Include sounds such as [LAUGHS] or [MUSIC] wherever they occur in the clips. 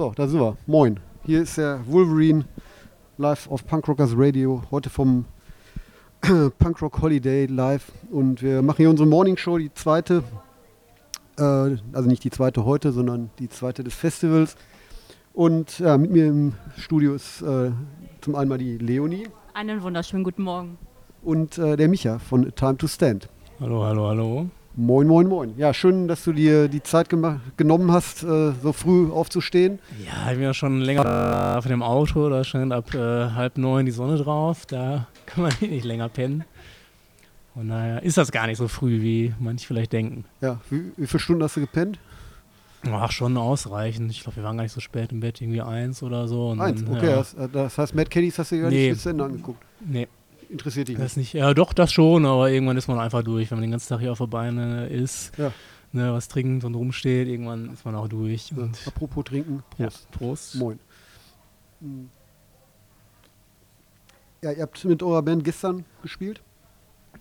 So, da sind wir. Moin. Hier ist der Wolverine live auf Punkrockers Radio. Heute vom [CLEARS THROAT] Punkrock Holiday live. Und wir machen hier unsere Morning Show, die zweite. Äh, also nicht die zweite heute, sondern die zweite des Festivals. Und ja, mit mir im Studio ist äh, zum einen mal die Leonie Einen wunderschönen guten Morgen. und äh, der Micha von Time to Stand. Hallo, hallo, hallo. Moin, moin, moin. Ja, schön, dass du dir die Zeit genommen hast, äh, so früh aufzustehen. Ja, ich bin ja schon länger auf dem Auto, da scheint ab äh, halb neun die Sonne drauf, da kann man [LAUGHS] nicht länger pennen. Und daher ist das gar nicht so früh, wie manche vielleicht denken. Ja, wie, wie viele Stunden hast du gepennt? Ach, schon ausreichend. Ich glaube, wir waren gar nicht so spät im Bett, irgendwie eins oder so. Eins, dann, okay. Ja, Das, das heißt, Mad Caddies hast du dir gar Nee. nicht bis Ende angeguckt. nee, Interessiert dich das nicht. nicht. Ja, doch, das schon, aber irgendwann ist man einfach durch. Wenn man den ganzen Tag hier auf der Beine ist, Ja. ne, was trinkt und rumsteht, irgendwann ist man auch durch. Ja. Apropos trinken, ja, Prost. Prost. Moin. Hm. Ja, ihr habt mit eurer Band gestern gespielt.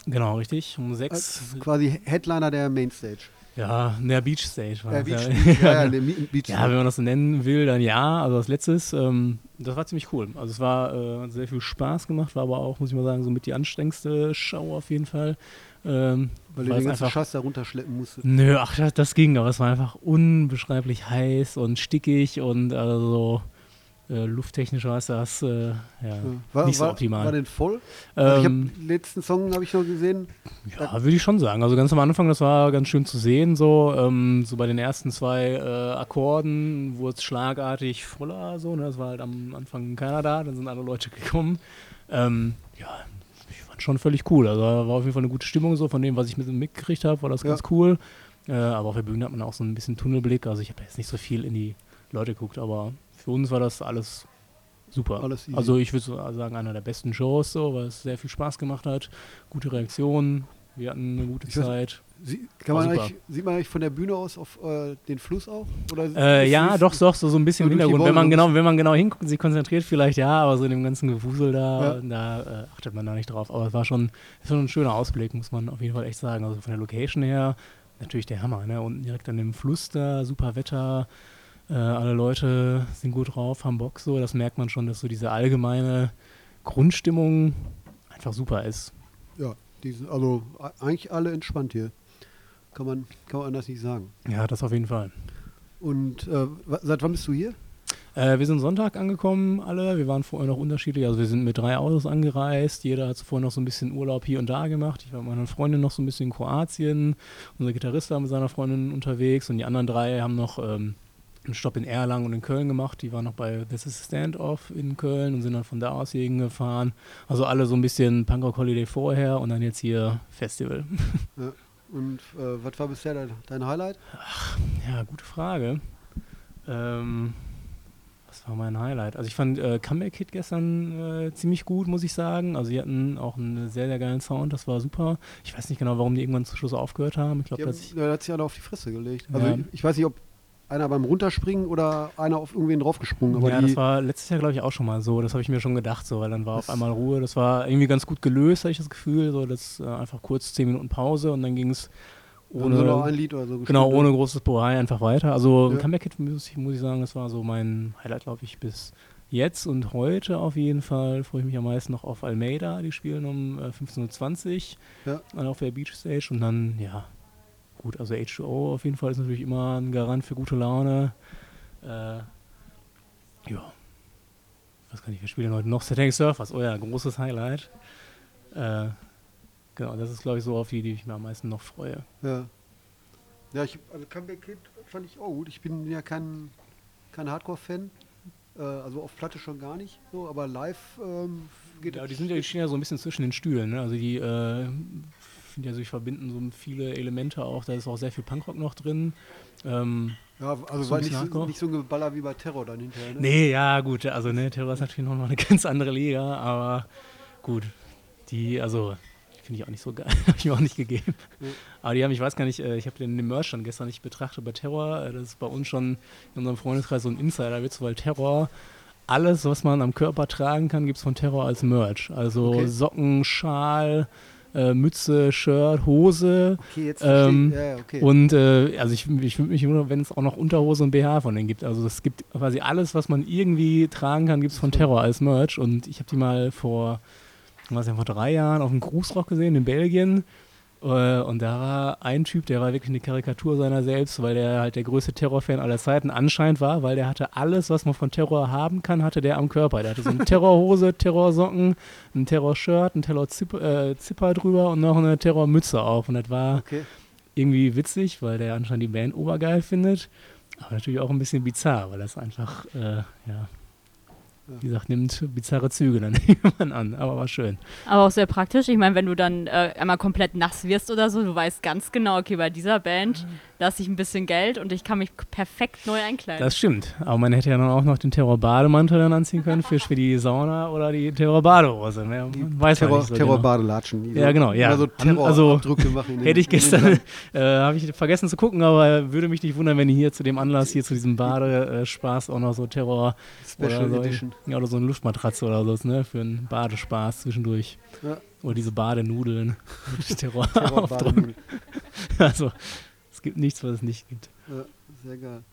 Genau, richtig. Um Als sechs. quasi Headliner der Mainstage. Ja, der Beach Stage war das, Beach, ja. ja, ja, [LAUGHS] Beach Ja, wenn man das so nennen will, dann ja. Also als letztes, ähm, das war ziemlich cool. Also es war äh, hat sehr viel Spaß gemacht, war aber auch, muss ich mal sagen, so mit die anstrengendste Show auf jeden Fall. Ähm, weil weil den es ganzen Scheiß da runterschleppen musstet. Nö, ach, das, das ging, aber es war einfach unbeschreiblich heiß und stickig und also äh, lufttechnisch war es das äh, ja. War, nicht so war, optimal. War denn voll? Also Ähm, hab, letzten Song habe ich noch gesehen. Ja, würde ich schon sagen. Also ganz am Anfang, das war ganz schön zu sehen, so, ähm, so bei den ersten zwei äh, Akkorden wurde es schlagartig voller, so, ne? Das war halt am Anfang keiner da, dann sind alle Leute gekommen. Ähm, ja, ich fand schon völlig cool. Also war auf jeden Fall eine gute Stimmung, so von dem, was ich mit mitgekriegt habe, war das Ja. ganz cool. Äh, aber auf der Bühne hat man auch so ein bisschen Tunnelblick. Also ich habe jetzt nicht so viel in die Leute geguckt, aber für uns war das alles super. Alles also ich würde sagen, einer der besten Shows, so, weil es sehr viel Spaß gemacht hat. Gute Reaktionen, wir hatten eine gute Ich weiß- Zeit. Sie, kann man eigentlich, sieht man eigentlich von der Bühne aus auf äh, den Fluss auch? Äh, ja, doch, doch, so, so ein bisschen im Hintergrund. Wenn man, genau, wenn man genau hinguckt und sich konzentriert, vielleicht ja, aber so in dem ganzen Gewusel da, Ja. da äh, achtet man da nicht drauf. Aber es war schon, es war schon ein schöner Ausblick, muss man auf jeden Fall echt sagen. Also von der Location her, natürlich der Hammer, ne? Unten direkt an dem Fluss da, super Wetter, äh, alle Leute sind gut drauf, haben Bock so. Das merkt man schon, dass so diese allgemeine Grundstimmung einfach super ist. Ja, die sind also eigentlich alle entspannt hier. Kann man, kann man anders nicht sagen. Ja, das auf jeden Fall. Und äh, seit wann bist du hier? Äh, wir sind Sonntag angekommen, alle. Wir waren vorher noch unterschiedlich. Also wir sind mit drei Autos angereist. Jeder hat zuvor noch so ein bisschen Urlaub hier und da gemacht. Ich war mit meiner Freundin noch so ein bisschen in Kroatien. Unser Gitarrist war mit seiner Freundin unterwegs und die anderen drei haben noch ähm, einen Stopp in Erlangen und in Köln gemacht. Die waren noch bei This is Standoff in Köln und sind dann von da aus hier hingefahren. Also alle so ein bisschen Punkrock Holiday vorher und dann jetzt hier Festival. Und äh, was war bisher dein, dein Highlight? Ja, gute Frage. Ähm, was war mein Highlight? Also ich fand äh, Comeback Hit gestern äh, ziemlich gut, muss ich sagen. Also die hatten auch einen sehr, sehr geilen Sound, das war super. Ich weiß nicht genau, warum die irgendwann zum Schluss aufgehört haben. Ich glaube, dass ich. da hat sich einer auf die Fresse gelegt. Also Ja. ich, ich weiß nicht, ob einer beim Runterspringen oder einer auf irgendwen draufgesprungen. Aber ja, das war letztes Jahr, glaube ich, auch schon mal so. Das habe ich mir schon gedacht, so, weil dann war auf einmal Ruhe. Das war irgendwie ganz gut gelöst, habe ich das Gefühl. So, das äh, einfach kurz zehn Minuten Pause und dann ging es ohne, ein Lied oder so Genau, ohne ne? großes Bohai einfach weiter. Also Ja. Comeback Hit muss ich, muss ich sagen, das war so mein Highlight, glaube ich, bis jetzt und heute auf jeden Fall. Freue ich mich am meisten noch auf Almeida. Die spielen um äh, 15.20 Uhr Ja. auf der Beach Stage und dann, ja, gut, also H2O auf jeden Fall ist natürlich immer ein Garant für gute Laune. Äh, ja. Was kann ich, wir spielen heute noch? Satanic Surfers, oh ja, großes Highlight. Äh, genau, das ist, glaube ich, so auf die, die ich mir am meisten noch freue. Ja. Ja, ich, also Comeback Kid fand ich auch gut. Ich bin ja kein, kein Hardcore-Fan. Äh, also auf Platte schon gar nicht. So, aber live ähm, geht Ja, die sind ja, die stehen ja so ein bisschen zwischen den Stühlen. Ne? Also die äh, finde ja, sich verbinden so viele Elemente auch. Da ist auch sehr viel Punkrock noch drin. Ähm, Ja, also So war nicht so, nicht so ein Geballer wie bei Terror dann hinterher. Ne? nee, ja, gut. Also, ne, Terror ist natürlich noch mal eine [LAUGHS] ganz andere Liga. Aber gut, die, also, finde ich auch nicht so geil. [LAUGHS] habe ich mir auch nicht gegeben. Ja. Aber die haben, ich weiß gar nicht, äh, ich habe den, den Merch dann gestern nicht betrachtet bei Terror. Äh, Das ist bei uns schon in unserem Freundeskreis so ein Insider-Witz, weil Terror alles, was man am Körper tragen kann, gibt es von Terror als Merch. Also Okay. Socken, Schal, äh, Mütze, Shirt, Hose. Okay, jetzt Ähm. Ja, okay. Und äh, also ich, ich würde mich wundern, wenn es auch noch Unterhose und BH von denen gibt. Also es gibt quasi alles, was man irgendwie tragen kann, gibt es von Terror als Merch. Und ich habe die mal vor, was ja, vor drei Jahren auf dem Cruise-Rock gesehen in Belgien. Äh, Und da war ein Typ, der war wirklich eine Karikatur seiner selbst, weil der halt der größte Terror-Fan aller Zeiten anscheinend war, weil der hatte alles, was man von Terror haben kann, hatte der am Körper. Der hatte so eine [LAUGHS] Terrorhose, Terrorsocken, ein Terror-Shirt, ein Terror-Zipper äh, Zipper drüber und noch eine Terrormütze auf. Und das war okay. irgendwie witzig, weil der anscheinend die Band obergeil findet. Aber natürlich auch ein bisschen bizarr, weil das einfach, äh, ja, wie gesagt, nimmt bizarre Züge dann [LAUGHS] irgendwann an. Aber war schön. Aber auch sehr praktisch. Ich meine, wenn du dann äh, einmal komplett nass wirst oder so, du weißt ganz genau, okay, bei dieser Band lasse ich ein bisschen Geld und ich kann mich perfekt neu einkleiden. Das stimmt. Aber man hätte ja dann auch noch den Terror-Bademantel dann anziehen können für, für die Sauna oder die Terror-Badehose. Ne? Weiß ja Terror, nicht so Terrorbadelatschen. die Ja, genau, ja. immer So An- also, machen. den- Hätte ich gestern, [LAUGHS] äh, habe ich vergessen zu gucken, aber würde mich nicht wundern, wenn hier zu dem Anlass, hier zu diesem Badespaß auch noch so Terror Special oder so, Edition. Ja, oder so eine Luftmatratze oder so, ne, für einen Badespaß zwischendurch. Ja. Oder diese Badenudeln [LAUGHS] Terror. [LAUGHS] Also, es gibt nichts, was es nicht gibt. Ja, sehr geil.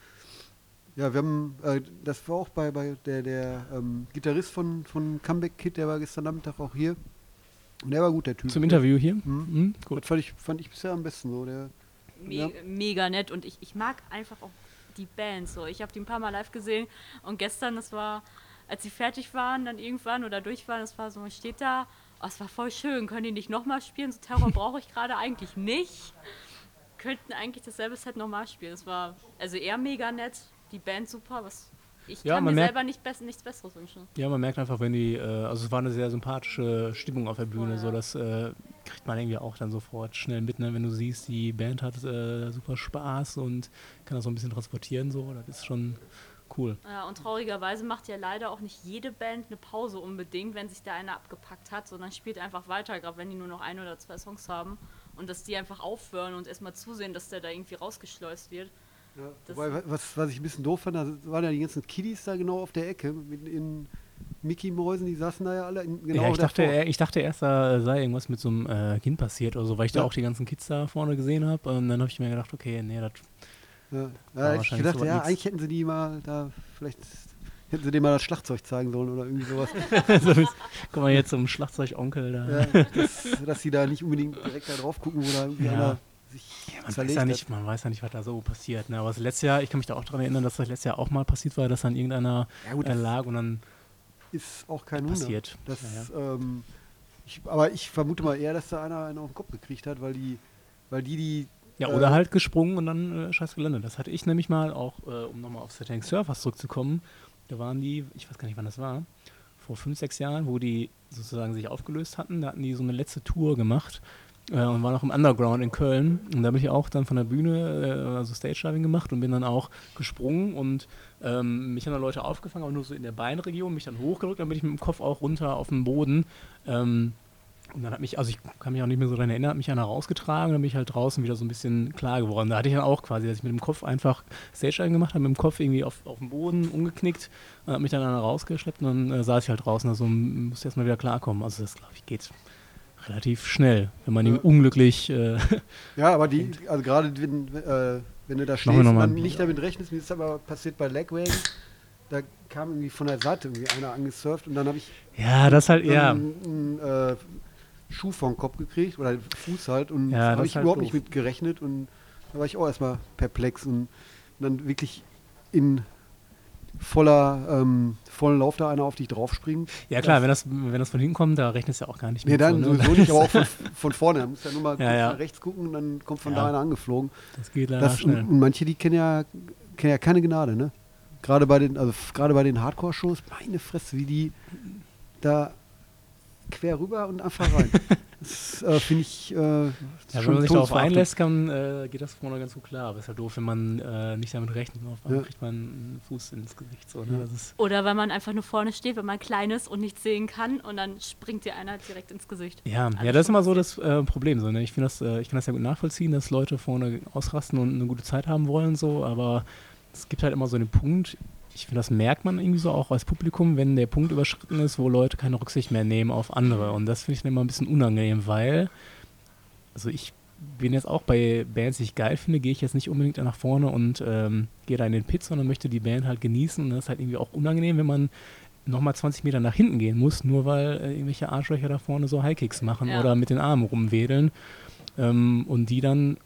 Ja, wir haben, äh, das war auch bei, bei der, der ähm, Gitarrist von, von Comeback Kid, der war gestern Nachmittag auch hier. Und der war gut, der Typ. Zum Interview hier. Mhm. Mhm, Das gut. fand ich, fand ich bisher am besten so. Der, Me Ja. Mega nett und ich, ich mag einfach auch die Band so. Ich habe die ein paar Mal live gesehen und gestern, das war, als sie fertig waren, dann irgendwann oder durch waren, das war so, man steht da, oh, es war voll schön, können die nicht nochmal spielen? So Terror brauche ich gerade eigentlich nicht. Könnten eigentlich dasselbe Set nochmal spielen. Es war also eher mega nett, die Band super, was ich Ja, kann mir merkt- selber nicht bess nichts Besseres wünschen. Ja, man merkt einfach, wenn die, äh, also es war eine sehr sympathische Stimmung auf der Bühne, so ja. das äh, kriegt man irgendwie auch dann sofort schnell mit, ne? wenn du siehst, die Band hat äh, super Spaß und kann das so ein bisschen transportieren, so, das ist schon cool. Ja, und traurigerweise macht ja leider auch nicht jede Band eine Pause unbedingt, wenn sich da einer abgepackt hat, sondern spielt einfach weiter, gerade wenn die nur noch ein oder zwei Songs haben. Und dass die einfach aufhören und erstmal zusehen, dass der da irgendwie rausgeschleust wird. ja. Wobei, was, was ich ein bisschen doof fand, da waren ja die ganzen Kiddies da genau auf der Ecke mit in Mickey-Mäusen, die saßen da ja alle in, genau ja, ich dachte, davor. er- ich dachte erst, da sei irgendwas mit so einem äh, Kind passiert oder so, weil ich da Ja. auch die ganzen Kids da vorne gesehen habe. Und dann habe ich mir gedacht, okay, nee, das Ja, ja ich gedacht, so ja, nix. eigentlich hätten sie die mal da, vielleicht hätten sie dem mal das Schlagzeug zeigen sollen oder irgendwie sowas. [LAUGHS] so ist, guck mal jetzt zum Schlagzeugonkel da. ja, dass, dass sie da nicht unbedingt direkt da drauf gucken, wo da irgendwie Ja. einer sich Man weiß, ja nicht, man weiß ja nicht, was da so passiert. Ne? Aber das letzte Jahr, ich kann mich da auch daran erinnern, dass das letztes Jahr auch mal passiert war, dass dann irgendeiner Ja gut, äh, das lag und dann ist auch kein Wunder. passiert. Das, Ja, ja. Ähm, ich, aber ich vermute mal eher, dass da einer einen auf den Kopf gekriegt hat, weil die, weil die, die Ja, Äh, oder halt gesprungen und dann äh, scheiß gelandet. Das hatte ich nämlich mal auch, äh, um nochmal auf Setting Surfers zurückzukommen. Da waren die, ich weiß gar nicht, wann das war, vor fünf, sechs Jahren, wo die sozusagen sich aufgelöst hatten. Da hatten die so eine letzte Tour gemacht äh, und waren auch im Underground in Köln. Und da bin ich auch dann von der Bühne, äh, also Stage Diving gemacht und bin dann auch gesprungen und ähm, mich haben dann Leute aufgefangen, aber nur so in der Beinregion, mich dann hochgedrückt, dann bin ich mit dem Kopf auch runter auf den Boden. Ähm, und dann hat mich, also ich kann mich auch nicht mehr so daran erinnern, hat mich einer rausgetragen, dann bin ich halt draußen wieder so ein bisschen klar geworden. Da hatte ich dann auch quasi, dass ich mit dem Kopf einfach Stage gemacht habe, mit dem Kopf irgendwie auf, auf den Boden umgeknickt, und hat mich dann einer rausgeschleppt und dann äh, saß ich halt draußen, also musste erstmal wieder klarkommen. Also das, glaube ich, geht relativ schnell, wenn man Ja. irgendwie unglücklich, äh, Ja, aber die, also gerade wenn, äh, wenn du da stehst noch und mal dann nicht damit rechnest, mir ist aber passiert bei Legwagon, da kam irgendwie von der Seite irgendwie einer angesurft und dann habe ich ja, das halt, ja, einen, einen äh, Schuh vom Kopf gekriegt oder Fuß halt und Ja, da das habe ich halt überhaupt doof. nicht mit gerechnet und da war ich auch erstmal perplex und dann wirklich in voller ähm, vollen Lauf da einer auf dich draufspringt. ja klar, wenn das, wenn das von hinten kommt, da rechnest du ja auch gar nicht Nee, mit. dann so, ne? sowieso nicht, aber auch von, [LAUGHS] von vorne. Da musst ja nur mal Ja, ja. nach rechts gucken und dann kommt von da einer angeflogen. Das geht leider Das, und, schnell. und manche, die kennen ja, kennen ja keine Gnade, ne? Gerade bei den, also gerade bei den Hardcore-Shows, meine Fresse, wie die da quer rüber und einfach rein. [LAUGHS] das äh, finde ich äh, Ja, wenn man sich darauf einlässt, kann, äh, geht das vorne ganz gut klar. Aber ist halt doof, wenn man äh, nicht damit rechnet. Und auf Ja. kriegt man einen Fuß ins Gesicht. So, ne? Ja. das ist, Oder wenn man einfach nur vorne steht, wenn man klein ist und nichts sehen kann und dann springt dir einer direkt ins Gesicht. ja, Alles ja, das ist immer so das äh, Problem. So, ne? Ich, das, äh, ich kann das ja gut nachvollziehen, dass Leute vorne ausrasten und eine gute Zeit haben wollen. So, aber es gibt halt immer so einen Punkt, ich finde, das merkt man irgendwie so auch als Publikum, wenn der Punkt überschritten ist, wo Leute keine Rücksicht mehr nehmen auf andere. Und das finde ich dann immer ein bisschen unangenehm, weil, also ich bin jetzt auch bei Bands, die ich geil finde, gehe ich jetzt nicht unbedingt nach vorne und ähm, gehe da in den Pit, sondern möchte die Band halt genießen. Und das ist halt irgendwie auch unangenehm, wenn man nochmal 20 Meter nach hinten gehen muss, nur weil äh, irgendwelche Arschlöcher da vorne so Highkicks machen Ja. oder mit den Armen rumwedeln. Ähm, und die dann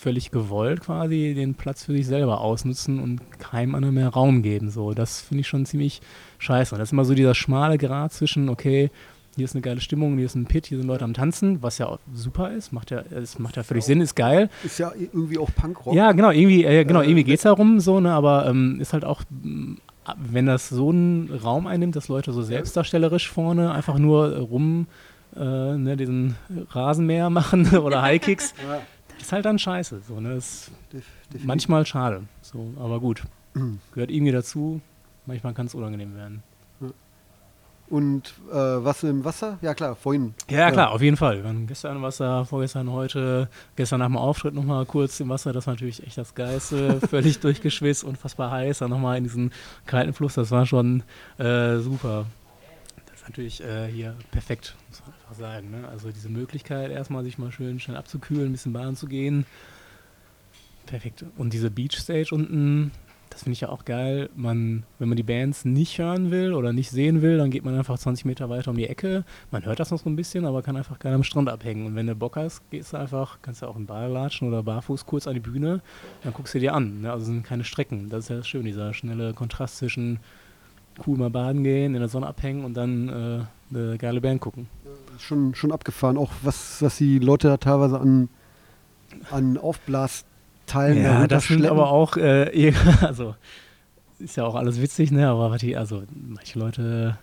völlig gewollt quasi den Platz für sich selber ausnutzen und keinem anderen mehr Raum geben. So, das finde ich schon ziemlich scheiße. Und das ist immer so dieser schmale Grad zwischen, okay, hier ist eine geile Stimmung, hier ist ein Pit, hier sind Leute am Tanzen, was ja super ist, macht ja, es macht ja völlig Sinn, ist geil. Ist ja irgendwie auch Punkrock. Ja, genau, irgendwie, äh, genau, Äh, irgendwie geht es darum, so, ne, aber ähm, ist halt auch, mh, wenn das so einen Raum einnimmt, dass Leute so selbstdarstellerisch vorne einfach nur rum äh, ne, diesen Rasenmäher machen [LAUGHS] oder Highkicks, ist halt dann scheiße. So, ne, ist def- definitiv. manchmal schade, so, aber gut. Gehört irgendwie dazu, manchmal kann es unangenehm werden. Und äh, was im Wasser? Ja klar, vorhin. Ja, klar, auf jeden Fall. Wir waren gestern im Wasser, vorgestern, heute, gestern nach dem Auftritt nochmal kurz im Wasser. Das war natürlich echt das Geilste. [LAUGHS] Völlig durchgeschwitzt, unfassbar heiß. Dann nochmal in diesen kalten Fluss. Das war schon äh, super. Natürlich äh, hier perfekt, muss man einfach sagen. Ne? Also diese Möglichkeit, erstmal sich mal schön schnell abzukühlen, ein bisschen baden zu gehen. Perfekt. Und diese Beachstage unten, das finde ich ja auch geil. Man, wenn man die Bands nicht hören will oder nicht sehen will, dann geht man einfach 20 Meter weiter um die Ecke. Man hört das noch so ein bisschen, aber kann einfach geil am Strand abhängen. Und wenn du Bock hast, gehst du einfach, kannst du auch in Ball latschen oder barfuß kurz an die Bühne, dann guckst du dir an. Ne? Also sind keine Strecken. Das ist ja schön, dieser schnelle Kontrast zwischen cool mal baden gehen, in der Sonne abhängen und dann äh, eine geile Band gucken. Schon, schon abgefahren. Auch was, was die Leute da teilweise an, an Aufblasteilen Ja, das sind aber auch, äh, [LAUGHS] also ist ja auch alles witzig, ne? Aber die, also manche Leute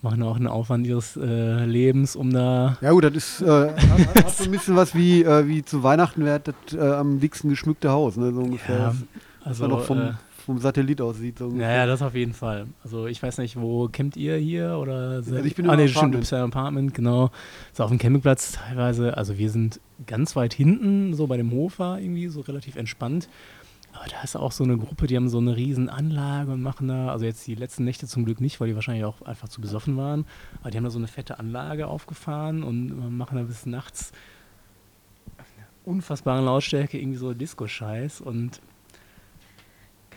machen auch einen Aufwand ihres äh, Lebens, um da. Ja gut, das ist äh, hat, hat so ein [LAUGHS] bisschen was wie, äh, wie zu Weihnachten wäre das äh, am dicksten geschmückte Haus, ne? So ungefähr. Ja, Ja, also, noch vom, äh, vom Satellit aussieht. So ungefähr. naja, das auf jeden Fall. Also ich weiß nicht, wo campt ihr hier oder Also ich bin ah, im nee, stimmt, du Apartment. bist ja im Apartment, genau. Ist auf dem Campingplatz teilweise, also wir sind ganz weit hinten, so bei dem Hof war irgendwie so relativ entspannt. Aber da ist auch so eine Gruppe, die haben so eine riesen Anlage und machen da, also jetzt die letzten Nächte zum Glück nicht, weil die wahrscheinlich auch einfach zu besoffen waren. Aber die haben da so eine fette Anlage aufgefahren und machen da bis nachts auf einer unfassbaren Lautstärke irgendwie so Disco-Scheiß und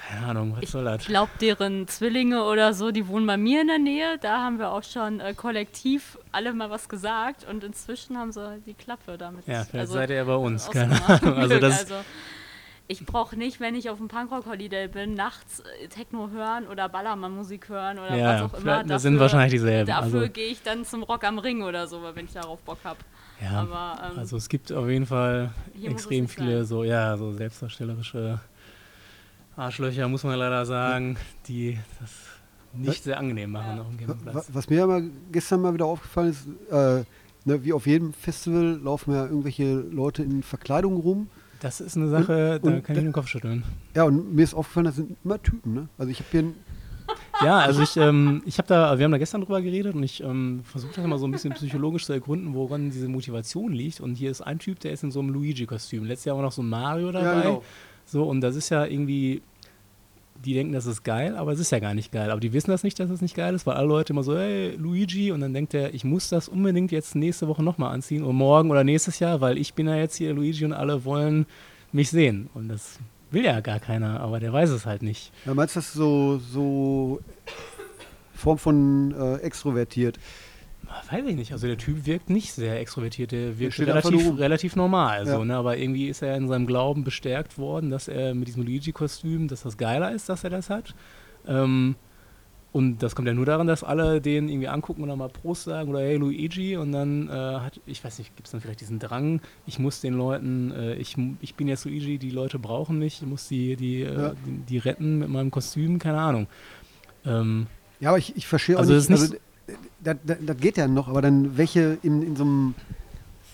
keine Ahnung, was Ich soll das? glaube, deren Zwillinge oder so, die wohnen bei mir in der Nähe. Da haben wir auch schon äh, kollektiv alle mal was gesagt und inzwischen haben sie die Klappe damit. Ja, vielleicht also, seid ihr ja bei uns, keine. Ahnung. Also das, also, ich brauche nicht, wenn ich auf dem Punkrock-Holiday bin, nachts äh, Techno hören oder Ballermann-Musik hören oder ja, was auch immer. das sind wahrscheinlich dieselben. Dafür Also, gehe ich dann zum Rock am Ring oder so, wenn ich darauf Bock habe. ja, Aber ähm, also es gibt auf jeden Fall extrem viele sein. so, ja, so selbstdarstellerische Arschlöcher, muss man leider sagen, die das nicht sehr angenehm machen auf dem Campingplatz. Was mir aber gestern mal wieder aufgefallen ist, äh, ne, wie auf jedem Festival laufen ja irgendwelche Leute in Verkleidung rum. Das ist eine Sache, da und kann ich den Kopf schütteln. Ja, und mir ist aufgefallen, das sind immer Typen. Ne? Also ich habe hier Ja, also ich, ähm, ich habe da, wir haben da gestern drüber geredet und ich ähm, versuche das immer so ein bisschen psychologisch zu ergründen, woran diese Motivation liegt. Und hier ist ein Typ, der ist in so einem Luigi-Kostüm. Letztes Jahr war noch so ein Mario dabei. Ja, genau. So, und das ist ja irgendwie, die denken, das ist geil, aber es ist ja gar nicht geil. Aber die wissen das nicht, dass es nicht geil ist, weil alle Leute immer so, hey, Luigi, und dann denkt er, ich muss das unbedingt jetzt nächste Woche nochmal anziehen oder morgen oder nächstes Jahr, weil ich bin ja jetzt hier Luigi und alle wollen mich sehen. Und das will ja gar keiner, aber der weiß es halt nicht. ja, meinst du das so, so Form von äh, extrovertiert? Weiß ich nicht. Also der Typ wirkt nicht sehr extrovertiert, der wirkt relativ, relativ normal. Ja. So, ne? Aber irgendwie ist er in seinem Glauben bestärkt worden, dass er mit diesem Luigi-Kostüm, dass das geiler ist, dass er das hat. Ähm, und das kommt ja nur daran, dass alle den irgendwie angucken und dann mal Prost sagen oder hey Luigi und dann äh, hat, ich weiß nicht, gibt es dann vielleicht diesen Drang, ich muss den Leuten, äh, ich, ich bin jetzt Luigi, die Leute brauchen mich, ich muss die, die, Ja. äh, die, die retten mit meinem Kostüm, keine Ahnung. Ähm, Ja, aber ich, ich verstehe auch Also nicht. also, das, das, das geht ja noch, aber dann welche in, in so einem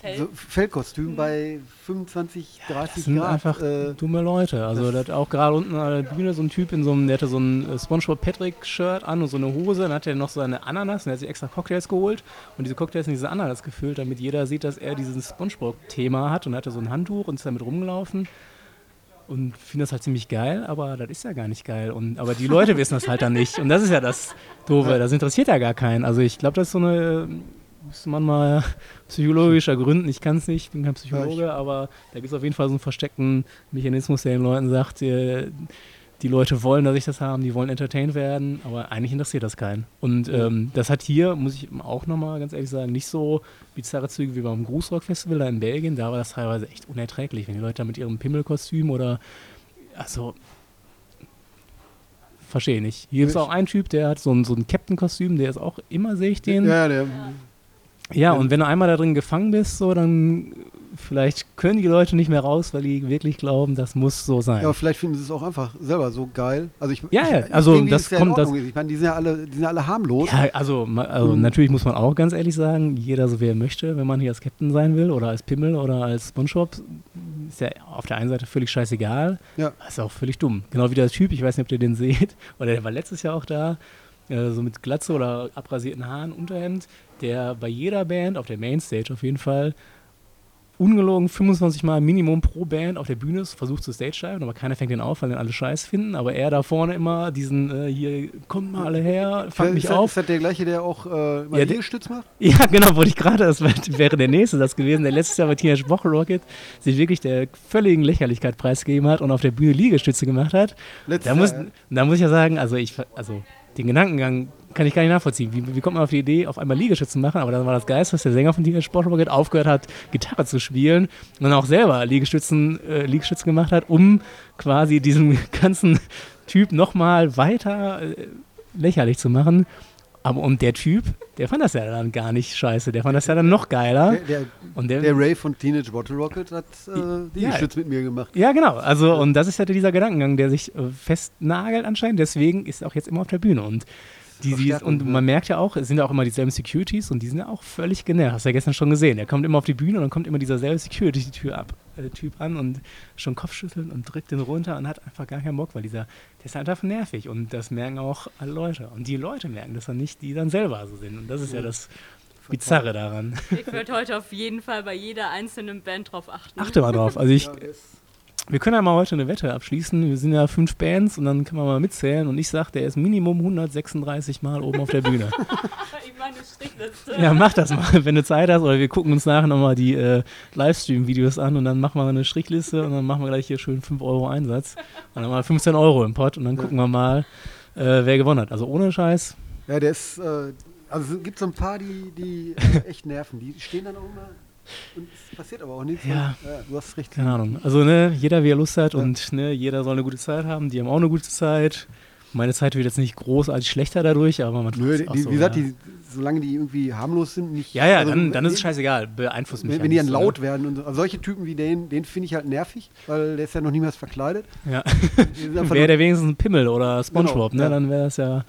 Fell. so Feldkostüm bei 25, 30 Das sind Grad. einfach äh, dumme Leute. Also das- das auch gerade unten an der Bühne so ein Typ in so einem, der hatte so ein äh, SpongeBob Patrick Shirt an und so eine Hose, dann hat er noch so eine Ananas und er hat sich extra Cocktails geholt und diese Cocktails in diese Ananas gefüllt, damit jeder sieht, dass er dieses SpongeBob Thema hat und hatte so ein Handtuch und ist damit rumgelaufen. Und finden das halt ziemlich geil, aber das ist ja gar nicht geil. Und, aber die Leute wissen das halt dann nicht. Und das ist ja das Doofe, das interessiert ja gar keinen. Also ich glaube, das ist so eine, müsste man mal psychologisch ergründen. Ich kann es nicht, ich bin kein Psychologe, aber da gibt es auf jeden Fall so einen versteckten Mechanismus, der den Leuten sagt, äh, die Leute wollen, dass ich das haben, die wollen entertained werden, aber eigentlich interessiert das keinen. Und ähm, das hat hier, muss ich auch nochmal ganz ehrlich sagen, nicht so bizarre Züge wie beim Grußrock-Festival da in Belgien. Da war das teilweise echt unerträglich, wenn die Leute da mit ihrem Pimmelkostüm oder, also, verstehe nicht. Hier ist auch ein Typ, der hat so ein, so ein Captain-Kostüm, der ist auch immer, sehe ich den. Ja, der, Ja, und wenn du einmal da drin gefangen bist, so, dann vielleicht können die Leute nicht mehr raus, weil die wirklich glauben, das muss so sein. ja, aber vielleicht finden sie es auch einfach selber so geil. Also ich, Ja, ja, also das ja kommt- das-. Ich meine, die sind ja alle, die sind ja alle harmlos. Ja, also, also Mhm. natürlich muss man auch ganz ehrlich sagen, jeder so wie er möchte, wenn man hier als Captain sein will oder als Pimmel oder als Spongebob, ist ja auf der einen Seite völlig scheißegal, Ja. ist auch völlig dumm. Genau wie der Typ, ich weiß nicht, ob ihr den [LAUGHS] seht, oder der war letztes Jahr auch da, äh, so mit Glatze oder abrasierten Haaren, Unterhemd, der bei jeder Band, auf der Mainstage auf jeden Fall, ungelogen 25 Mal Minimum pro Band auf der Bühne ist, versucht zu stage-diven, aber keiner fängt den auf, weil den alle scheiß finden. Aber er da vorne immer diesen, äh, hier, kommt mal alle her, fangt mich ist, auf. ist das der gleiche, der auch äh, mal Ja, Liegestütz macht? [LAUGHS] Ja, genau, wollte ich gerade, das wär- wäre der nächste das gewesen, der letztes Jahr bei Teenage Bottle Rocket sich wirklich der völligen Lächerlichkeit preisgegeben hat und auf der Bühne Liegestütze gemacht hat. Letztes Da muss, Jahr, da muss ich ja sagen, also ich, also den Gedankengang kann ich gar nicht nachvollziehen. Wie, wie kommt man auf die Idee, auf einmal Liegestütze zu machen? Aber dann war das Geist, dass der Sänger von Teenage Rocket aufgehört hat, Gitarre zu spielen und dann auch selber Liegestützen, äh, Liegestütze gemacht hat, um quasi diesen [LAUGHS] ganzen Typ nochmal weiter äh, lächerlich zu machen. Aber und der Typ, der fand das ja dann gar nicht scheiße. Der fand das ja dann noch geiler. der, der, Und der, der Ray von Teenage Bottle Rocket hat äh, Liegestütz mit mir gemacht. ja, genau. Also, und das ist ja dieser Gedankengang, der sich äh, festnagelt anscheinend. Deswegen ist er auch jetzt immer auf der Bühne. Und, die, die, Verstärkung, und ja. man merkt ja auch, es sind ja auch immer dieselben Securities und die sind ja auch völlig genervt. Hast du ja gestern schon gesehen. Er kommt immer auf die Bühne und dann kommt immer dieser selbe Security-Typ ab, äh, Typ an und schon Kopfschütteln und drückt den runter und hat einfach gar keinen Bock, weil dieser, der ist einfach nervig. Und das merken auch alle Leute. Und die Leute merken das dann nicht, die dann selber so sind. Und das ist ja das Bizarre daran. Ich würde heute auf jeden Fall bei jeder einzelnen Band drauf achten. Achte mal drauf. Also ich, Ja, Wir können ja mal heute eine Wette abschließen. Wir sind ja fünf Bands und dann kann man mal mitzählen. Und ich sag, der ist Minimum 136 Mal oben auf der Bühne. [LAUGHS] Ich meine Strichliste. ja, mach das mal, wenn du Zeit hast. Oder wir gucken uns nachher nochmal die äh, Livestream-Videos an und dann machen wir eine Strichliste und dann machen wir gleich hier schön 5 Euro Einsatz. Und dann mal 15 Euro im Pott und dann gucken wir mal, äh, wer gewonnen hat. Also ohne Scheiß. Ja, der ist, äh, also es gibt so ein paar, die, die echt nerven. Die stehen dann auch immer und es passiert aber auch nichts. Ja. Und, ja du hast recht. Keine Ahnung. Also ne, jeder wie er Lust hat Ja. und ne, jeder soll eine gute Zeit haben. Die haben auch eine gute Zeit. Meine Zeit wird jetzt nicht großartig schlechter dadurch, aber man Nö, es die, so, wie gesagt, ja. die, solange die irgendwie harmlos sind, nicht. Ja, ja, also, dann, dann ist es wenn- scheißegal. Beeinflusst mich Wenn, ja wenn die dann so, laut ne? werden und so. also solche Typen wie den, den finde ich halt nervig, weil der ist ja noch niemals verkleidet. Ja. [LAUGHS] Wäre der wenigstens ein Pimmel oder Spongebob, Genau, ne? ja. Dann wäre das ja.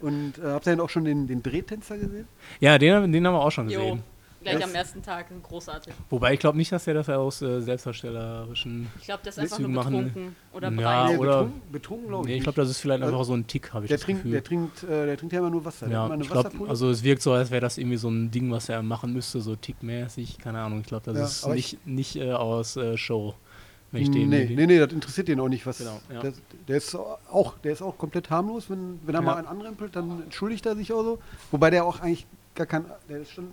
und äh, habt ihr denn auch schon den, den Drehtänzer gesehen? Ja, den, den haben wir auch schon Jo, gesehen. Gleich Das- am ersten Tag. Großartig. Wobei ich glaube nicht, dass der das aus äh, selbstdarstellerischen. Ich glaube, der ist einfach Zügen nur machen- betrunken oder Ja, bereit. Nee, oder- betrunken, betrunken glaube ich. Nee, ich glaube, das ist vielleicht Also, einfach so ein Tick, habe ich der das trinkt, Gefühl. der trinkt, äh, der trinkt ja immer nur Wasser. Ja, ich Wasserpulle. also es wirkt so, als wäre das irgendwie so ein Ding, was er machen müsste, so tickmäßig. Keine Ahnung, ich glaube, das Ja, ist nicht, nicht äh, aus äh, Show. Wenn ich den, nee, den nee, nee, das interessiert den auch nicht. Was, Genau, ja. der, der, ist auch, der ist auch komplett harmlos. Wenn, wenn er Ja. mal einen anrempelt, dann entschuldigt er sich auch so. Wobei der auch eigentlich gar kein. Der ist schon,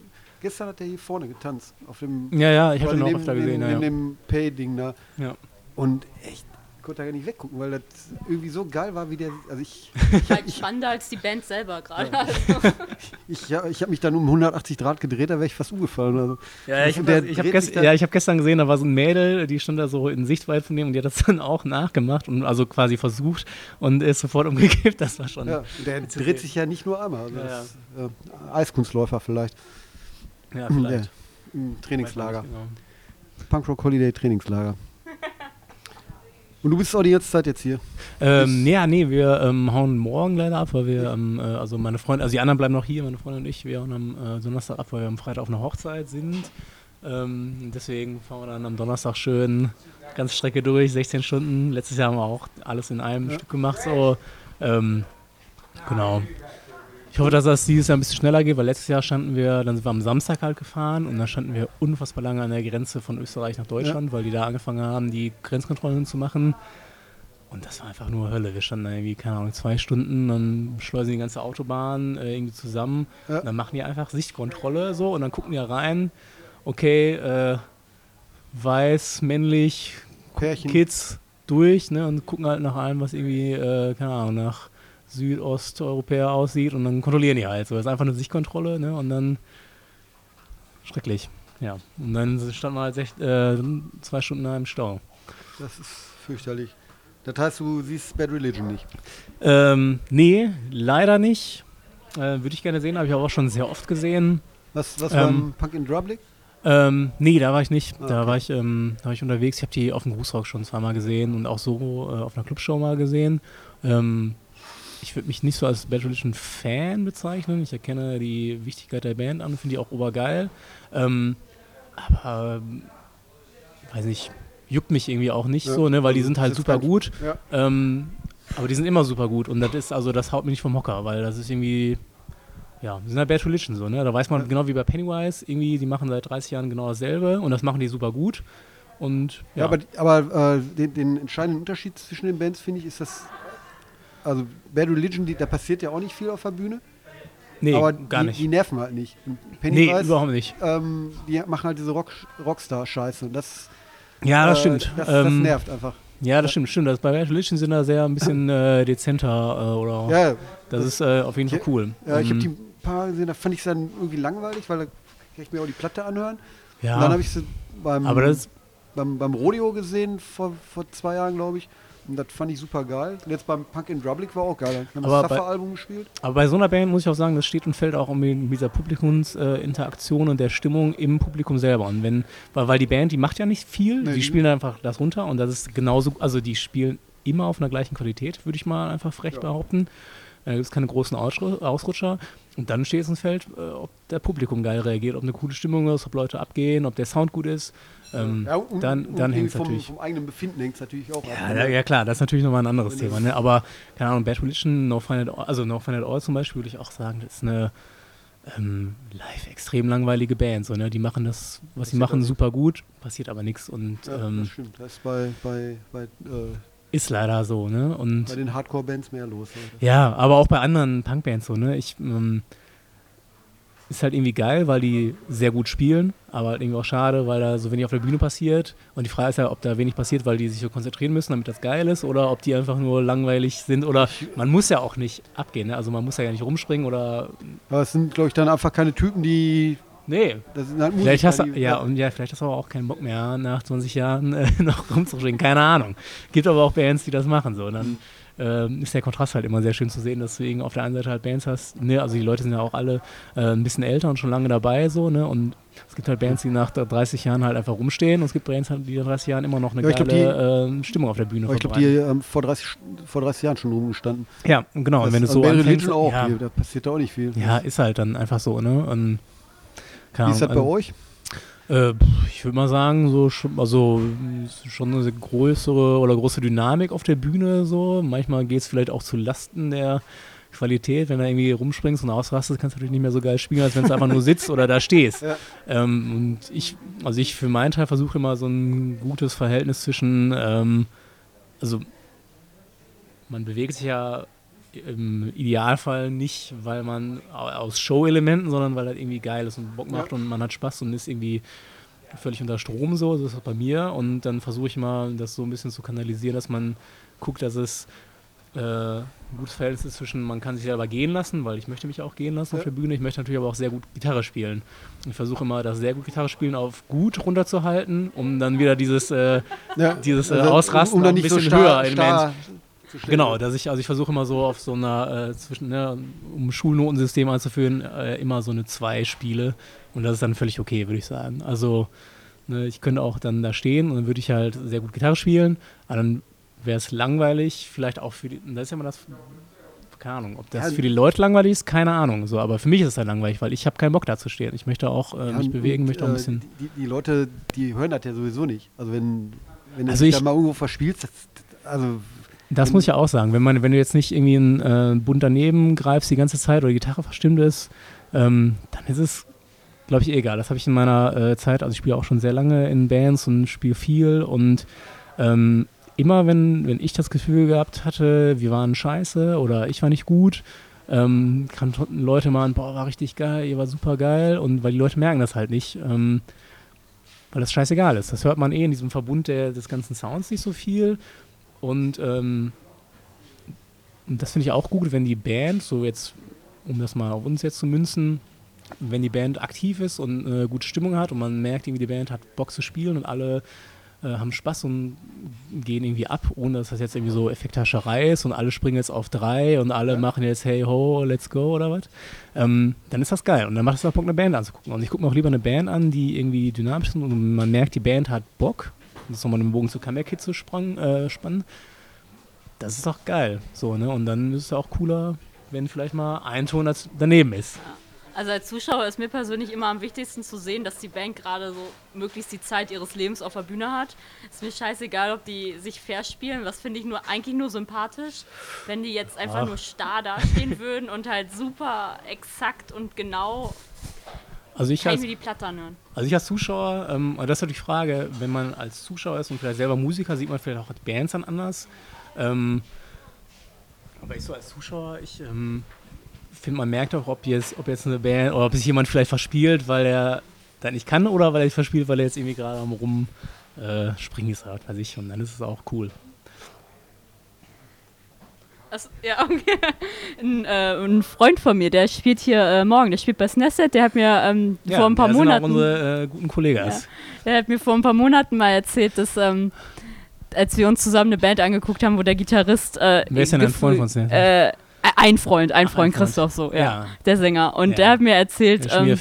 gestern hat er hier vorne getanzt. Auf dem, Ja, ja, ich habe den auch öfter gesehen. Ja, neben ja. dem Pay-Ding da. Ja. Und echt, ich konnte da gar nicht weggucken, weil das irgendwie so geil war, wie der. Also ich, Halt spannender als die Band selber gerade. [LAUGHS] ich, ja, ich habe mich dann um 180 Grad gedreht, da wäre ich fast umgefallen. Also. Ja, ich habe ich hab gest, ja, ich hab gestern gesehen, da war so ein Mädel, die stand da so in Sichtweite von dem und die hat das [LAUGHS] dann auch nachgemacht und also quasi versucht und ist sofort umgekippt. Das war schon. Ja, und der dreht sich ja nicht nur einmal. Also Ja, das, äh, Eiskunstläufer vielleicht. Ja, vielleicht. Im Trainingslager. Weiß man nicht Punkrock Holiday Trainingslager. [LAUGHS] Und du bist auch die ganze Zeit jetzt hier. genau. Ähm, ja, nee, wir ähm, hauen morgen leider ab, weil wir, ähm, äh, also meine Freunde, also die anderen bleiben noch hier, meine Freundin und ich, wir hauen am äh, Donnerstag ab, weil wir am Freitag auf einer Hochzeit sind. Ähm, deswegen fahren wir dann am Donnerstag schön ganz Strecke durch, 16 Stunden. Letztes Jahr haben wir auch alles in einem Ja. Stück gemacht, so. Ähm, genau. Ich hoffe, dass das dieses Jahr ein bisschen schneller geht, weil letztes Jahr standen wir, dann sind wir am Samstag halt gefahren und dann standen wir unfassbar lange an der Grenze von Österreich nach Deutschland, weil die da angefangen haben, die Grenzkontrollen zu machen. Und das war einfach nur Hölle. Wir standen da irgendwie, keine Ahnung, zwei Stunden, dann schleusen die ganze Autobahn äh, irgendwie zusammen. Ja. Dann machen die einfach Sichtkontrolle so und dann gucken die rein, okay, äh, weiß, männlich, Pärchen. Kids durch ne, und gucken halt nach allem, was irgendwie, äh, keine Ahnung, nach Südosteuropäer aussieht und dann kontrollieren die halt. So, das ist einfach eine Sichtkontrolle ne, und dann schrecklich. Ja, und dann standen wir halt sech, äh, zwei Stunden da im Stau. Das ist fürchterlich. Das heißt, du siehst Bad Religion nicht. Ähm, nee, leider nicht. Äh, Würde ich gerne sehen, habe ich auch schon sehr oft gesehen. Was, was Ähm, beim Punk in Drublic? Ähm, nee, da war ich nicht. Ah, Da okay. war ich, ähm, da war ich unterwegs. Ich habe die auf dem Grußrock schon zweimal gesehen und auch so äh, auf einer Clubshow mal gesehen. Ähm, ich würde mich nicht so als Bad Religion Fan bezeichnen. Ich erkenne die Wichtigkeit der Band an und finde die auch obergeil. Ähm, aber, ähm, weiß nicht, juckt mich irgendwie auch nicht Ja, so, ne, weil die sind halt super ganz- gut. Ja. Ähm, aber die sind immer super gut und das ist, also das haut mich nicht vom Hocker, weil das ist irgendwie, ja, die sind halt Bad Religion so, ne? Da weiß man Ja. genau wie bei Pennywise, irgendwie, die machen seit 30 Jahren genau dasselbe und das machen die super gut. Und Ja, aber, aber äh, den, den entscheidenden Unterschied zwischen den Bands finde ich, ist das. Also Bad Religion, die, da passiert ja auch nicht viel auf der Bühne. nee, aber gar die, nicht. die nerven halt nicht. Und nee, Pennywise, überhaupt nicht. ähm, die machen halt diese Rock, Rockstar-Scheiße. Und das, Ja, das äh, stimmt. Das, das ähm, nervt einfach. ja, das stimmt, stimmt. Das, bei Bad Religion sind da sehr ein bisschen äh, dezenter äh, oder Ja, das ist äh, auf jeden Fall cool. ja ich habe Ähm, die paar gesehen, da fand ich es dann irgendwie langweilig, weil da kann ich mir auch die Platte anhören. ja, Und dann habe ich sie beim, das beim, beim Rodeo gesehen, vor, vor zwei Jahren, glaube ich. Und das fand ich super geil. Und jetzt beim Punk in Drublic war auch geil. Wir haben Aber das bei- Suffer-Album gespielt. Aber bei so einer Band muss ich auch sagen, das steht und fällt auch um mit dieser Publikumsinteraktion äh, und der Stimmung im Publikum selber. Und wenn, weil, weil die Band, die macht ja nicht viel, Nee, die die- spielen einfach das runter und das ist genauso, also die spielen immer auf einer gleichen Qualität, würde ich mal einfach frech Ja. behaupten. Da gibt es keine großen Ausru- Ausrutscher. Und dann steht es ins Feld, äh, ob der Publikum geil reagiert, ob eine coole Stimmung ist, ob Leute abgehen, ob der Sound gut ist. Ähm, ja, und, dann und dann hängt es natürlich. vom eigenen Befinden hängt es natürlich auch. Ja, ab. ja, ja, klar, das ist natürlich nochmal ein anderes Thema. Ne? Aber, keine Ahnung, Bad Religion, No Fun at All, also No Fun at All zum Beispiel, würde ich auch sagen, das ist eine ähm, live extrem langweilige Band. So, ne? Die machen das, was sie machen, super gut, passiert aber nichts und Ja, ähm, das stimmt. Das ist bei, bei, bei, äh, ist leider so. Ne? Und bei den Hardcore-Bands mehr los. ja, aber auch bei anderen Punkbands so, ne? Ich ähm, ist halt irgendwie geil, weil die sehr gut spielen, aber halt irgendwie auch schade, weil da so wenig auf der Bühne passiert. Und die Frage ist ja, ob da wenig passiert, weil die sich so konzentrieren müssen, damit das geil ist, oder ob die einfach nur langweilig sind. Oder man muss ja auch nicht abgehen, ne? Also man muss ja nicht rumspringen oder. Aber es sind, glaube ich, dann einfach keine Typen, die. Nee. Das halt Vielleicht hast du, die, ja, und ja, vielleicht hast du aber auch keinen Bock mehr, nach 20 Jahren äh, [LAUGHS] noch rumzuspringen. Keine Ahnung. Gibt aber auch Bands, die das machen. So. Und dann ähm, ist der Kontrast halt immer sehr schön zu sehen, dass du eben auf der einen Seite halt Bands hast. Ne? Also die Leute sind ja auch alle äh, ein bisschen älter und schon lange dabei. so ne? Und es gibt halt Bands, die nach 30 Jahren halt einfach rumstehen. Und es gibt Bands, die nach 30 Jahren immer noch eine Ja, glaub, geile äh, Stimmung auf der Bühne Aber ich glaube, die ähm, vor, 30, vor 30 Jahren schon rumgestanden. Ja, genau. Und wenn du Das- so anfängst, Religion auch, ja, die, da passiert da auch nicht viel. ja, ist halt dann einfach so. Ne? Und, Wie ist das bei euch? Äh, ich würde mal sagen, so schon, also schon eine größere oder große Dynamik auf der Bühne so. Manchmal geht es vielleicht auch zu Lasten der Qualität, wenn du irgendwie rumspringst und ausrastest, kannst du natürlich nicht mehr so geil spielen, als wenn du einfach nur sitzt oder da stehst. [LAUGHS] Ja. Ähm, und ich, also ich für meinen Teil versuche immer so ein gutes Verhältnis zwischen, ähm, also man bewegt sich ja im Idealfall nicht, weil man au- aus Show-Elementen, sondern weil das irgendwie geil ist und Bock macht und man hat Spaß und ist irgendwie völlig unter Strom so, das ist bei mir und dann versuche ich mal, das so ein bisschen zu kanalisieren, dass man guckt, dass es äh, ein gutes Verhältnis ist zwischen, man kann sich selber gehen lassen, weil ich möchte mich auch gehen lassen Ja. auf der Bühne, ich möchte natürlich aber auch sehr gut Gitarre spielen. Ich versuche immer, das sehr gut Gitarre spielen auf gut runterzuhalten, um dann wieder dieses äh, Ja, dieses, äh, also, Ausrasten um dann auch ein nicht so bisschen starr, höher starr zu. Genau, dass ich, also ich versuche immer so auf so einer, äh, zwischen, ne, um Schulnotensystem anzuführen, äh, immer so eine zwei Spiele und das ist dann völlig okay, würde ich sagen. Also ne, ich könnte auch dann da stehen und dann würde ich halt sehr gut Gitarre spielen, aber dann wäre es langweilig, vielleicht auch für die, das ist ja immer das, keine Ahnung, ob das Ja, für die Leute langweilig ist, keine Ahnung, so, aber für mich ist es dann langweilig, weil ich habe keinen Bock da zu stehen. Ich möchte auch äh, Ja, mich bewegen, und, möchte auch ein äh, bisschen. Die, die Leute, die hören das ja sowieso nicht. Also wenn, wenn du Also dich ich- da mal irgendwo verspielst, das, also Das muss ich ja auch sagen. Wenn, man, wenn du jetzt nicht irgendwie einen äh, Bund daneben greifst die ganze Zeit oder die Gitarre verstimmt ist, ähm, dann ist es, glaube ich, egal. Das habe ich in meiner äh, Zeit, also ich spiele auch schon sehr lange in Bands und spiele viel und ähm, immer wenn, wenn ich das Gefühl gehabt hatte, wir waren scheiße oder ich war nicht gut, ähm, kannten Leute mal, boah, war richtig geil, ihr war super geil und weil die Leute merken das halt nicht, ähm, weil das scheißegal ist. Das hört man eh in diesem Verbund der, des ganzen Sounds nicht so viel und ähm, das finde ich auch gut, wenn die Band, so jetzt, um das mal auf uns jetzt zu münzen, wenn die Band aktiv ist und eine gute Stimmung hat und man merkt irgendwie, die Band hat Bock zu spielen und alle äh, haben Spaß und gehen irgendwie ab, ohne dass das jetzt irgendwie so Effekthascherei ist und alle springen jetzt auf drei und alle ja. machen jetzt Hey ho, let's go oder was, ähm, dann ist das geil und dann macht es auch Bock, eine Band anzugucken. Und ich gucke mir auch lieber eine Band an, die irgendwie dynamisch ist und man merkt, die Band hat Bock. Das ist nochmal einen Bogen zu Kid zu sprang, äh, spannen. Das ist doch geil. So, ne? Und dann ist es auch cooler, wenn vielleicht mal ein Ton daneben ist. Ja. Also als Zuschauer ist mir persönlich immer am wichtigsten zu sehen, dass die Band gerade so möglichst die Zeit ihres Lebens auf der Bühne hat. Ist mir scheißegal, ob die sich fair spielen. Was finde ich nur eigentlich nur sympathisch, wenn die jetzt einfach Ach. nur starr dastehen [LAUGHS] würden und halt super exakt und genau. Also ich als, anhören. Also ich als Zuschauer, ähm, das ist halt die Frage, wenn man als Zuschauer ist und vielleicht selber Musiker, sieht man vielleicht auch Bands dann anders. Ähm, aber ich so als Zuschauer, ich ähm, finde, man merkt auch, ob jetzt, ob jetzt eine Band oder ob sich jemand vielleicht verspielt, weil er da nicht kann oder weil er sich verspielt, weil er jetzt irgendwie gerade am Rumspringen äh, ist, halt, weiß ich. Und dann ist es auch cool. Also, ja, okay. [LAUGHS] Ein, äh, ein, Freund von mir, der spielt hier äh, morgen, der spielt bei Snesset, der hat mir ähm, ja, vor ein paar Monaten. Auch unsere äh, guten Kollegen. Ja, der hat mir vor ein paar Monaten mal erzählt, dass ähm, als wir uns zusammen eine Band angeguckt haben, wo der Gitarrist. Äh, Wer ist denn ein Freund von Snesset? Äh, ein Freund, ein Ach, Freund, ein Christoph, so, ja, ja, Der Sänger. Und der hat mir erzählt. Der. Ähm,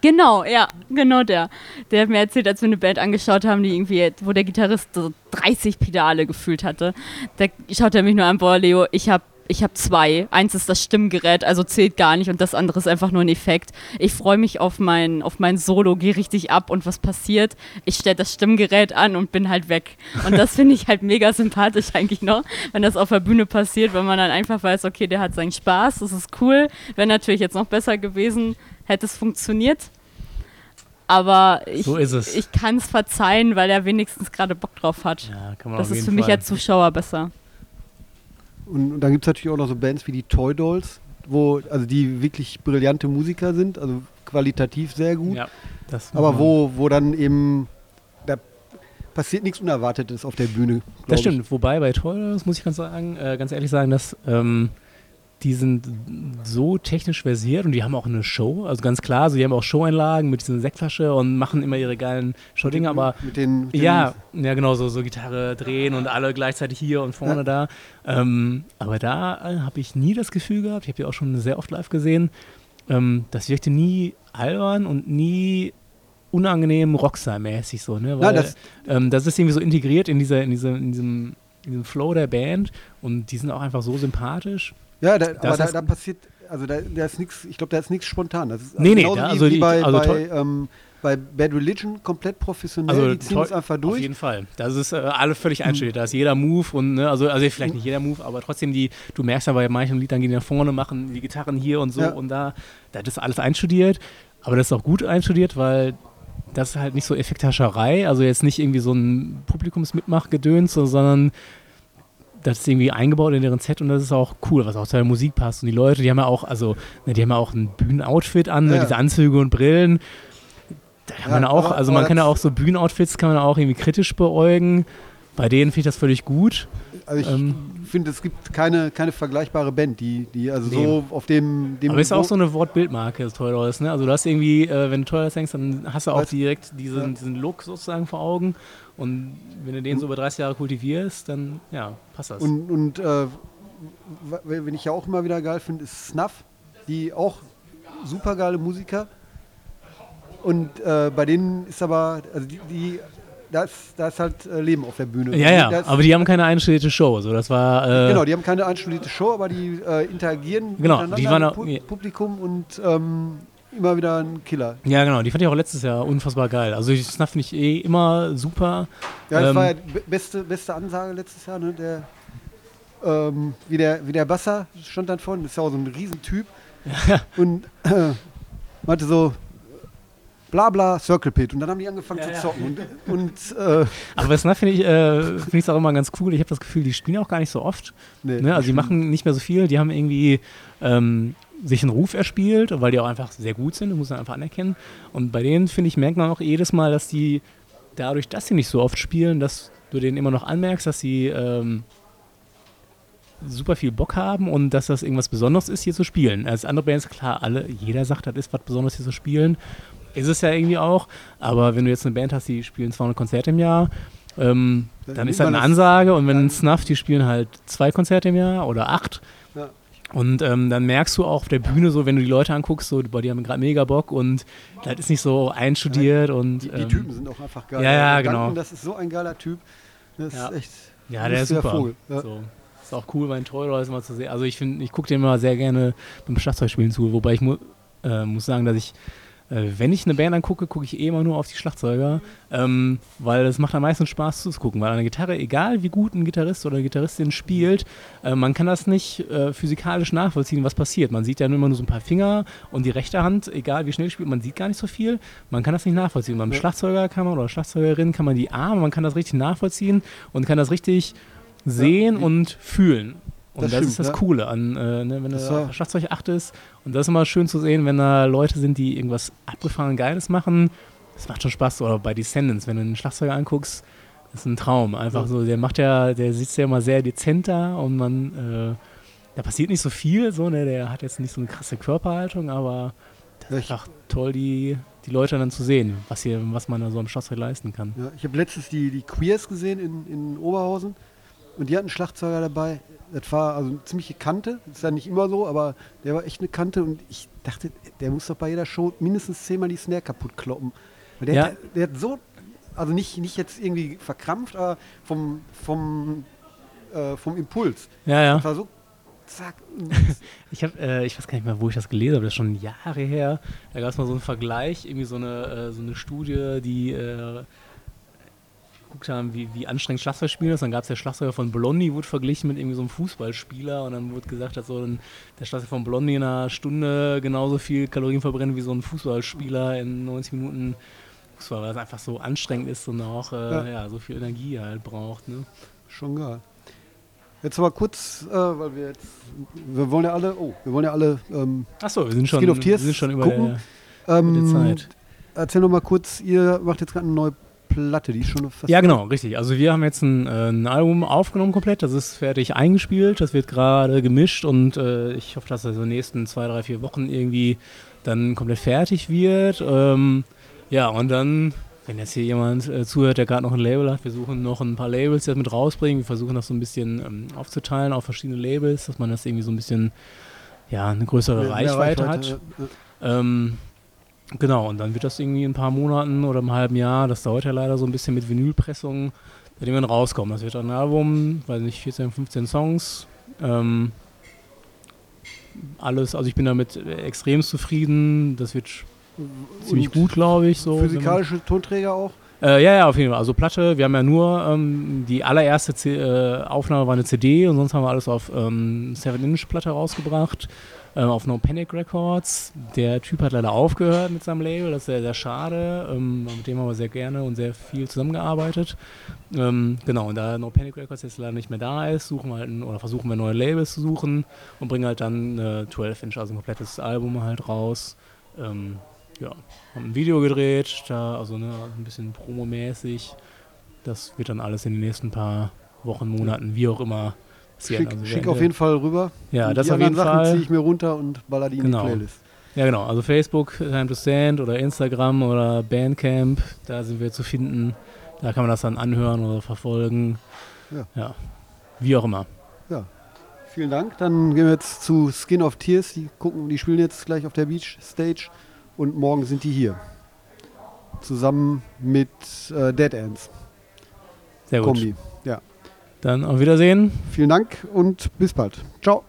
genau, ja, genau der. Der hat mir erzählt, als wir eine Band angeschaut haben, die irgendwie, wo der Gitarrist so 30 Pedale gefühlt hatte. Da schaut er mich nur an, boah, Leo, ich habe ich habe zwei. Eins ist das Stimmgerät, also zählt gar nicht und das andere ist einfach nur ein Effekt. Ich freue mich auf mein, auf mein Solo, gehe richtig ab und was passiert? Ich stelle das Stimmgerät an und bin halt weg. Und das finde ich halt mega sympathisch eigentlich noch, wenn das auf der Bühne passiert, wenn man dann einfach weiß, okay, der hat seinen Spaß, das ist cool. Wäre natürlich jetzt noch besser gewesen, hätte es funktioniert. Aber ich, so ich kann es verzeihen, weil er wenigstens gerade Bock drauf hat. Ja, das ist für mich als Zuschauer besser. Und, und dann gibt es natürlich auch noch so Bands wie die Toy Dolls, wo, also die wirklich brillante Musiker sind, also qualitativ sehr gut. Ja, aber wo, wo dann eben, da passiert nichts Unerwartetes auf der Bühne. Das stimmt, ich. wobei bei Toy Dolls muss ich ganz, sagen, äh, ganz ehrlich sagen, dass ähm, die sind so technisch versiert und die haben auch eine Show. Also ganz klar, also die haben auch Showeinlagen mit dieser Sektflasche und machen immer ihre geilen Showdinge, aber mit den, mit den ja, ja genau so, so Gitarre drehen und alle gleichzeitig hier und vorne ja. da. Ähm, aber da äh, habe ich nie das Gefühl gehabt. Ich habe die auch schon sehr oft live gesehen. Ähm, das wirkte nie albern und nie unangenehm Rockstar-mäßig so, ne? Weil, ja, das, ähm, das ist irgendwie so integriert in dieser, in dieser, in diesem, in diesem Flow der Band und die sind auch einfach so sympathisch. Ja, da, aber da, da, passiert, also da, da ist nichts, ich glaube, da ist nichts spontan. Das ist nee, nee, da, also wie, wie bei, also bei, ähm, bei Bad Religion komplett professionell, also die ziehen es einfach durch. Auf jeden Fall. Das ist äh, alle völlig einstudiert. Da ist jeder Move und, ne, also, also vielleicht nicht jeder Move, aber trotzdem die, du merkst ja bei manchen Liedern gehen die nach vorne, machen die Gitarren hier und so ja. und da, da ist alles einstudiert. Aber das ist auch gut einstudiert, weil das ist halt nicht so Effekthascherei, also jetzt nicht irgendwie so ein Publikumsmitmachgedöns, sondern das ist irgendwie eingebaut in deren Set und das ist auch cool, was auch zu der Musik passt. Und die Leute, die haben ja auch, also, ne, die haben ja auch ein Bühnenoutfit an, ne, ja. diese Anzüge und Brillen. Da kann ja, man auch, also man kann ja auch so Bühnenoutfits kann man auch irgendwie kritisch beäugen. Bei denen finde ich das völlig gut. Also ich ähm, finde, es gibt keine, keine vergleichbare Band, die, die also nee. so auf dem, dem Aber ist auch so eine Wortbildmarke, das ist, ne? Also du hast irgendwie, äh, wenn du Toy denkst, dann hast du auch direkt diesen, ja. diesen Look sozusagen vor Augen. Und wenn du den so über 30 Jahre kultivierst, dann ja, passt das. Und, und äh, wenn ich ja auch immer wieder geil finde, ist Snuff, die auch super geile Musiker. Und äh, bei denen ist aber, also die, die da ist, da ist halt äh, Leben auf der Bühne. Ja, ja, aber die haben keine einstudierte Show. So, das war, äh genau, die haben keine einstudierte Show, aber die äh, interagieren genau, die waren auch, Pu Publikum und ähm, immer wieder ein Killer. Ja, genau, die fand ich auch letztes Jahr unfassbar geil. Also Snuff finde ich eh immer super. Ja, das ähm, war ja die beste, beste Ansage letztes Jahr, ne? Der ähm, wie, der, wie der Basser stand dann vorne, das ist ja auch so ein Riesentyp. [LAUGHS] Und äh, meinte so, bla bla, Circle Pit. Und dann haben die angefangen Ja, zu ja. zocken. Und, und äh, [LAUGHS] Aber das finde ich äh, finde ich auch immer ganz cool. Ich habe das Gefühl, die spielen auch gar nicht so oft. nee, Ne? Also die machen nicht mehr so viel. Die haben irgendwie ähm, sich einen Ruf erspielt, weil die auch einfach sehr gut sind, das muss man einfach anerkennen. Und bei denen, finde ich, merkt man auch jedes Mal, dass die dadurch, dass sie nicht so oft spielen, dass du denen immer noch anmerkst, dass sie ähm, super viel Bock haben und dass das irgendwas Besonderes ist, hier zu spielen. Als andere Bands, klar, alle, jeder sagt, das ist was Besonderes hier zu spielen. Ist es ja irgendwie auch. Aber wenn du jetzt eine Band hast, die spielen 200 Konzerte im Jahr, ähm, Dann dann ist das eine Ansage. Und wenn Snuff, die spielen halt zwei Konzerte im Jahr oder acht. Ja. Und ähm, dann merkst du auch auf der Bühne so, wenn du die Leute anguckst, so, boah, die haben gerade mega Bock und das ist nicht so einstudiert und Die, die ähm, Typen sind auch einfach geil. ja, ja, genau. Duncan, das ist so ein geiler Typ. Das Ja. ist echt. Ja, der ist super. Vogel. Ja. So. Ist auch cool, meinen Treuleus mal zu sehen. Also ich finde, ich gucke dem immer sehr gerne beim Schlagzeugspielen zu, wobei ich mu äh, muss sagen, dass ich, wenn ich eine Band angucke, gucke ich eh immer nur auf die Schlagzeuger, ähm, weil es macht am meisten Spaß zuzugucken, weil eine Gitarre, egal wie gut ein Gitarrist oder Gitarristin spielt, äh, man kann das nicht äh, physikalisch nachvollziehen, was passiert. Man sieht ja nur immer nur so ein paar Finger und die rechte Hand, egal wie schnell spielt, man sieht gar nicht so viel. Man kann das nicht nachvollziehen. Beim. Schlagzeuger kann man oder Schlagzeugerin kann man die Arme, man kann das richtig nachvollziehen und kann das richtig sehen Ja. und fühlen. Und Das das, stimmt, ist das ja. Coole an, äh, ne, wenn Das du auf Schlagzeug achtest. Und das ist immer schön zu sehen, wenn da Leute sind, die irgendwas abgefahren Geiles machen. Das macht schon Spaß. Oder bei Descendants, wenn du einen Schlagzeuger anguckst, ist ein Traum. Einfach so, der macht ja, der sitzt ja immer sehr dezent da und man, äh, da passiert nicht so viel, so, ne? Der hat jetzt nicht so eine krasse Körperhaltung, aber das Ja, ist einfach toll, die, die Leute dann zu sehen, was hier, was man da so am Schlagzeug leisten kann. Ja, ich habe letztens die, die Queers gesehen in, in Oberhausen und die hatten einen Schlagzeuger dabei. Das war also eine ziemliche Kante. Das ist ja nicht immer so, aber der war echt eine Kante und ich dachte, der muss doch bei jeder Show mindestens zehnmal die Snare kaputt kloppen. Der, Ja. hat, der hat so, also nicht, nicht jetzt irgendwie verkrampft, aber vom, vom, äh, vom Impuls. Ja, ja. Das war so, zack. [LAUGHS] Ich habe, äh, ich weiß gar nicht mehr, wo ich das gelesen habe, das ist schon Jahre her. Da gab es mal so einen Vergleich, irgendwie so eine, äh, so eine Studie, die äh, geguckt haben, wie, wie anstrengend Schlagzeug spielen ist. Dann gab es der Schlagzeuger von Blondie, wurde verglichen mit irgendwie so einem Fußballspieler und dann wurde gesagt, dass so ein, der Schlagzeuger von Blondie in einer Stunde genauso viel Kalorien verbrennt wie so ein Fußballspieler in 90 Minuten Fußball, weil es einfach so anstrengend ist und auch äh, Ja. ja. so viel Energie halt braucht. Ne? Schon geil. Jetzt aber kurz, äh, weil wir jetzt, wir wollen ja alle, oh, wir wollen ja alle Achso, ähm, wir sind schon, wir sind schon über gucken. der, ähm, der Zeit. Erzähl noch mal kurz, ihr macht jetzt gerade eine neue Platte, die ist schon fast. Ja, genau, richtig. Also wir haben jetzt ein, äh, ein Album aufgenommen komplett, das ist fertig eingespielt, das wird gerade gemischt und äh, ich hoffe, dass das in den nächsten zwei, drei, vier Wochen irgendwie dann komplett fertig wird. Ähm, ja, und dann, wenn jetzt hier jemand äh, zuhört, der gerade noch ein Label hat, wir suchen noch ein paar Labels, die das mit rausbringen. Wir versuchen das so ein bisschen ähm, aufzuteilen auf verschiedene Labels, dass man das irgendwie so ein bisschen, ja, eine größere mehr Reichweite, hat. Ähm, genau, und dann wird das irgendwie in ein paar Monaten oder einem halben Jahr, das dauert ja leider so ein bisschen mit Vinylpressungen, bei dem wir dann rauskommen. Das wird ein Album, weiß nicht, 14, 15 Songs. Ähm, alles, also ich bin damit extrem zufrieden. Das wird ziemlich Und gut, glaube ich. So, Physikalische Tonträger auch. Äh, ja, ja, auf jeden Fall. Also Platte, wir haben ja nur, ähm, die allererste C äh, Aufnahme war eine CD und sonst haben wir alles auf ähm, 7-Inch-Platte rausgebracht, äh, auf No Panic Records. Der Typ hat leider aufgehört mit seinem Label, das ist sehr, sehr schade. Ähm, mit dem haben wir sehr gerne und sehr viel zusammengearbeitet. Ähm, genau, und da No Panic Records jetzt leider nicht mehr da ist, suchen wir halt ein, oder versuchen wir neue Labels zu suchen und bringen halt dann äh, 12-Inch, also ein komplettes Album halt raus. Ähm, ja, haben ein Video gedreht, da, also ne, ein bisschen promomäßig. Das wird dann alles in den nächsten paar Wochen, Monaten, wie auch immer passieren. Schick, Also schick auf jeden Fall rüber. Ja, Und das die auf jeden anderen Sachen Fall. ziehe ich mir runter und baller die in Genau. die Playlist. Ja, genau. Also Facebook, Time to Stand oder Instagram oder Bandcamp, da sind wir zu finden. Da kann man das dann anhören oder verfolgen. Ja. ja. Wie auch immer. Vielen Dank. Dann gehen wir jetzt zu Skin of Tears. Die gucken, die spielen jetzt gleich auf der Beach Stage und morgen sind die hier. Zusammen mit äh, Dead Ends Sehr gut. Kombi. Ja. Dann auf Wiedersehen. Vielen Dank und bis bald. Ciao.